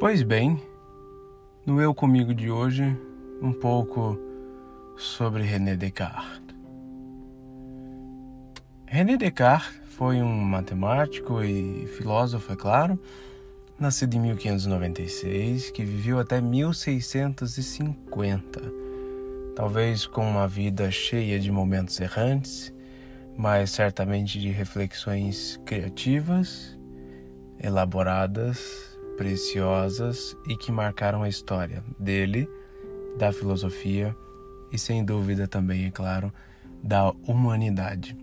Pois bem, no Eu Comigo de hoje, um pouco sobre René Descartes. René Descartes foi um matemático e filósofo, é claro, nascido em 1596, que viveu até 1650. Talvez com uma vida cheia de momentos errantes, mas certamente de reflexões criativas, elaboradas preciosas e que marcaram a história dele, da filosofia e, sem dúvida, também, é claro, da humanidade.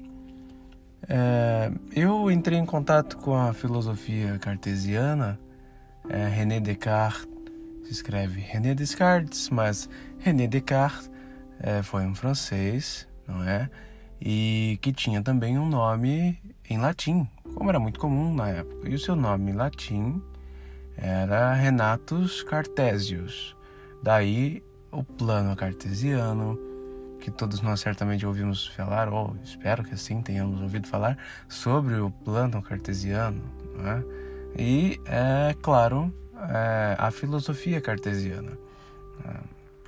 É, eu entrei em contato com a filosofia cartesiana. É, René Descartes se escreve René Descartes, mas René Descartes é, foi um francês, não é? E que tinha também um nome em latim, como era muito comum na época. E o seu nome em latim era Renatus Cartesius. Daí o plano cartesiano, que todos nós certamente ouvimos falar, ou espero que assim tenhamos ouvido falar, sobre o plano cartesiano. Né? E, é claro, é, a filosofia cartesiana, né?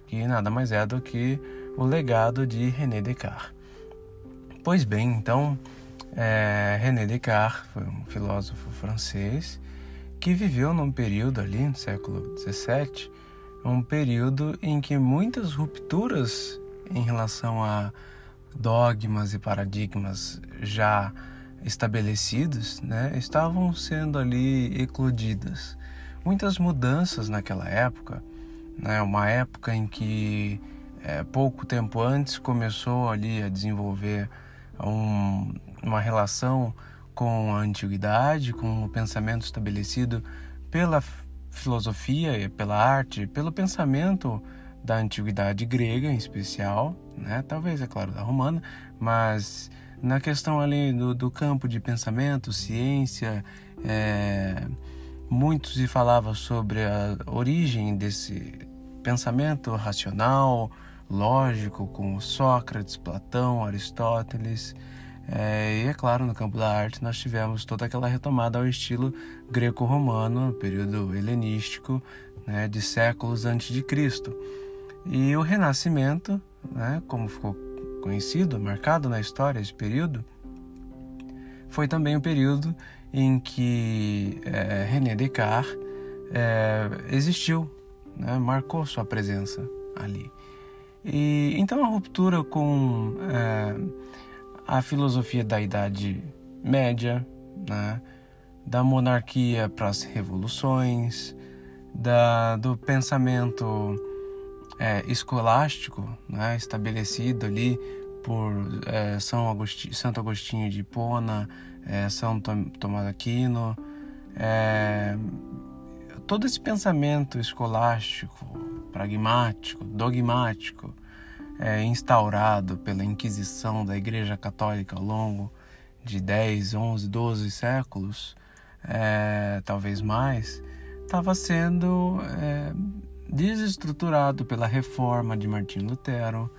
que nada mais é do que o legado de René Descartes. Pois bem, então, é, René Descartes foi um filósofo francês que viveu num período ali, no século XVII, um período em que muitas rupturas em relação a dogmas e paradigmas já estabelecidos, né, estavam sendo ali eclodidas. Muitas mudanças naquela época, né, uma época em que é, pouco tempo antes começou ali a desenvolver um, uma relação com a antiguidade, com o pensamento estabelecido pela filosofia e pela arte, pelo pensamento da antiguidade grega em especial, né? talvez, é claro, da romana, mas na questão ali do, do campo de pensamento, ciência, é, muito se falava sobre a origem desse pensamento racional, lógico, com Sócrates, Platão, Aristóteles, é, e é claro, no campo da arte nós tivemos toda aquela retomada ao estilo greco-romano, período helenístico, né, de séculos antes de Cristo. E o Renascimento, né, como ficou conhecido, marcado na história esse período, foi também o período em que é, René Descartes é, existiu, né, marcou sua presença ali. E então a ruptura com é, a filosofia da Idade Média, né? da monarquia para as revoluções, da, do pensamento é, escolástico né? estabelecido ali por é, São Agostinho, Santo Agostinho de Hipona, é, São Tomás Aquino, é, todo esse pensamento escolástico, pragmático, dogmático, é, instaurado pela Inquisição da Igreja Católica ao longo de 10, 11, 12 séculos, é, talvez mais, estava sendo é, desestruturado pela reforma de Martinho Lutero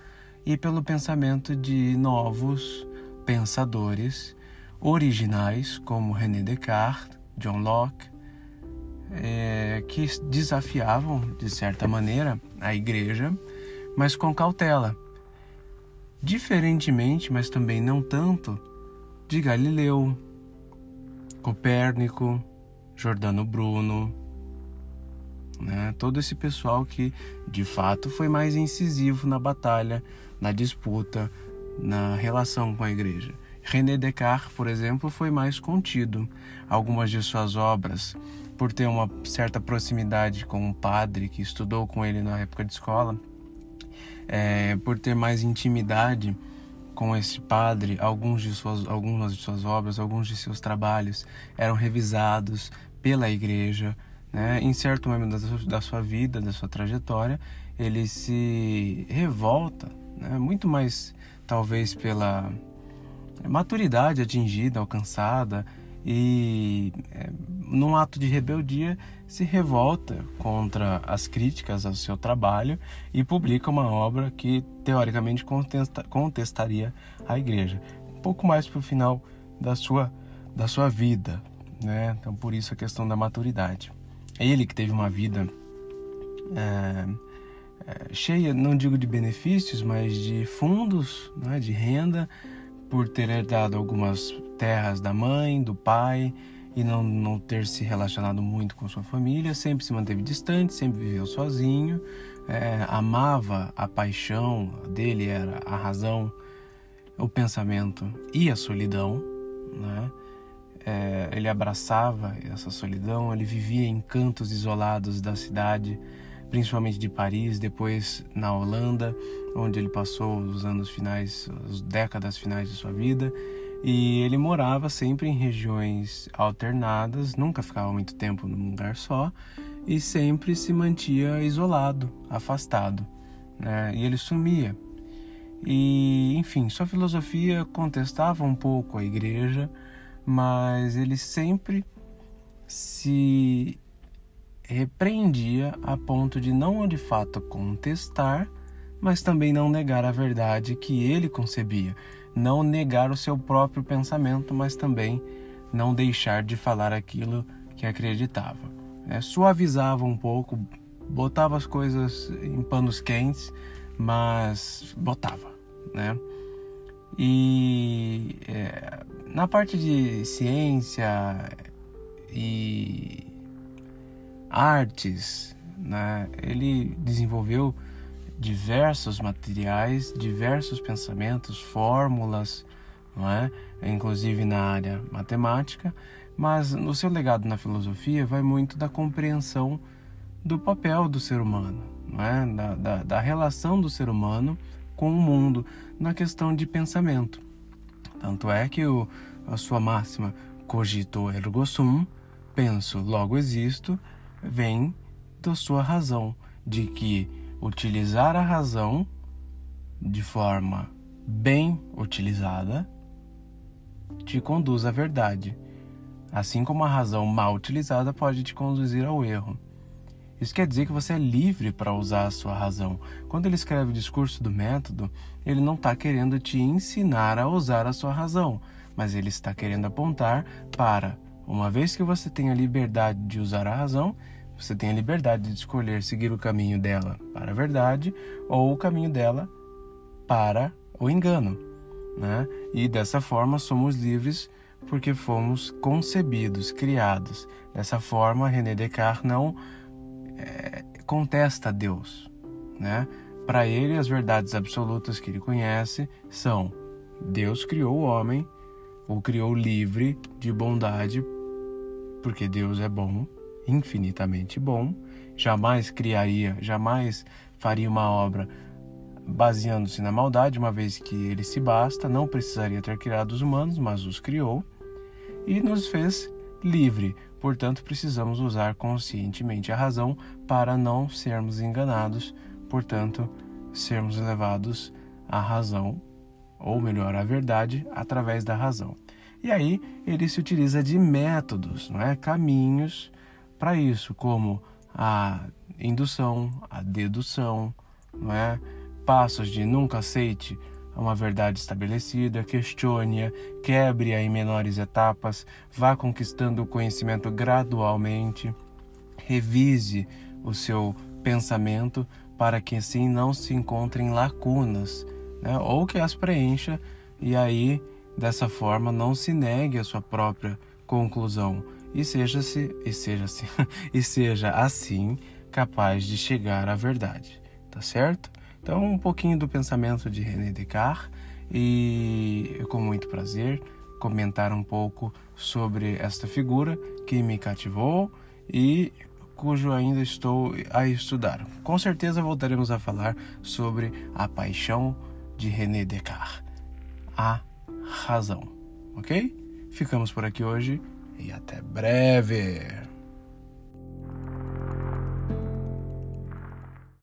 e pelo pensamento de novos pensadores originais como René Descartes, John Locke, é, que desafiavam, de certa maneira, a igreja mas com cautela. Diferentemente, mas também não tanto, de Galileu, Copérnico, Jordano Bruno, né? todo esse pessoal que de fato foi mais incisivo na batalha, na disputa, na relação com a igreja. René Descartes, por exemplo, foi mais contido. Algumas de suas obras, por ter uma certa proximidade com um padre que estudou com ele na época de escola, é, por ter mais intimidade com esse padre, alguns de suas, algumas de suas obras, alguns de seus trabalhos eram revisados pela igreja. Né? Em certo momento da sua vida, da sua trajetória, ele se revolta, né? muito mais talvez pela maturidade atingida, alcançada, e é, num ato de rebeldia se revolta contra as críticas ao seu trabalho e publica uma obra que teoricamente contesta, contestaria a igreja. Um pouco mais para o final da sua da sua vida né? Então por isso a questão da maturidade. Ele que teve uma vida é, é, cheia, não digo de benefícios, mas de fundos, né, de renda, por ter herdado algumas terras da mãe, do pai e não, não ter se relacionado muito com sua família, sempre se manteve distante, sempre viveu sozinho, é, amava a paixão dele, era a razão, o pensamento e a solidão, né? É, ele abraçava essa solidão, ele vivia em cantos isolados da cidade, principalmente de Paris, depois na Holanda, onde ele passou os anos finais, as décadas finais de sua vida, e ele morava sempre em regiões alternadas, nunca ficava muito tempo num lugar só e sempre se mantinha isolado, afastado, né? E ele sumia. E, enfim, sua filosofia contestava um pouco a igreja, mas ele sempre se repreendia a ponto de não de fato contestar, mas também não negar a verdade que ele concebia, não negar o seu próprio pensamento, mas também não deixar de falar aquilo que acreditava. É, suavizava um pouco, botava as coisas em panos quentes, mas botava, né? E é, na parte de ciência e artes, né, ele desenvolveu diversos materiais, diversos pensamentos, fórmulas, não é? inclusive na área matemática, mas o seu legado na filosofia vai muito da compreensão do papel do ser humano, não é? da, da, da relação do ser humano com o mundo na questão de pensamento. Tanto é que o, a sua máxima cogito ergo sum, penso, logo existo, vem da sua razão, de que utilizar a razão de forma bem utilizada te conduz à verdade, assim como a razão mal utilizada pode te conduzir ao erro. Isso quer dizer que você é livre para usar a sua razão. Quando ele escreve o discurso do método, ele não está querendo te ensinar a usar a sua razão, mas ele está querendo apontar para, uma vez que você tem a liberdade de usar a razão, você tem a liberdade de escolher seguir o caminho dela para a verdade ou o caminho dela para o engano. Né? E dessa forma somos livres porque fomos concebidos, criados. Dessa forma, René Descartes não é, contesta Deus. Né? Para ele, as verdades absolutas que ele conhece são: Deus criou o homem, o criou livre de bondade, porque Deus é bom infinitamente bom, jamais criaria, jamais faria uma obra baseando-se na maldade, uma vez que ele se basta, não precisaria ter criado os humanos, mas os criou e nos fez livre. Portanto, precisamos usar conscientemente a razão para não sermos enganados, portanto, sermos levados à razão, ou melhor, à verdade, através da razão. E aí ele se utiliza de métodos, não é? caminhos para isso, como a indução, a dedução, não é? passos de nunca aceite uma verdade estabelecida, questione-a, quebre-a em menores etapas, vá conquistando o conhecimento gradualmente, revise o seu pensamento para que assim não se encontrem lacunas, né? ou que as preencha e aí dessa forma não se negue a sua própria conclusão e seja-se e seja-se e seja assim capaz de chegar à verdade, tá certo? Então, um pouquinho do pensamento de René Descartes e com muito prazer comentar um pouco sobre esta figura que me cativou e cujo ainda estou a estudar. Com certeza voltaremos a falar sobre a paixão de René Descartes, a razão, ok? Ficamos por aqui hoje e até breve.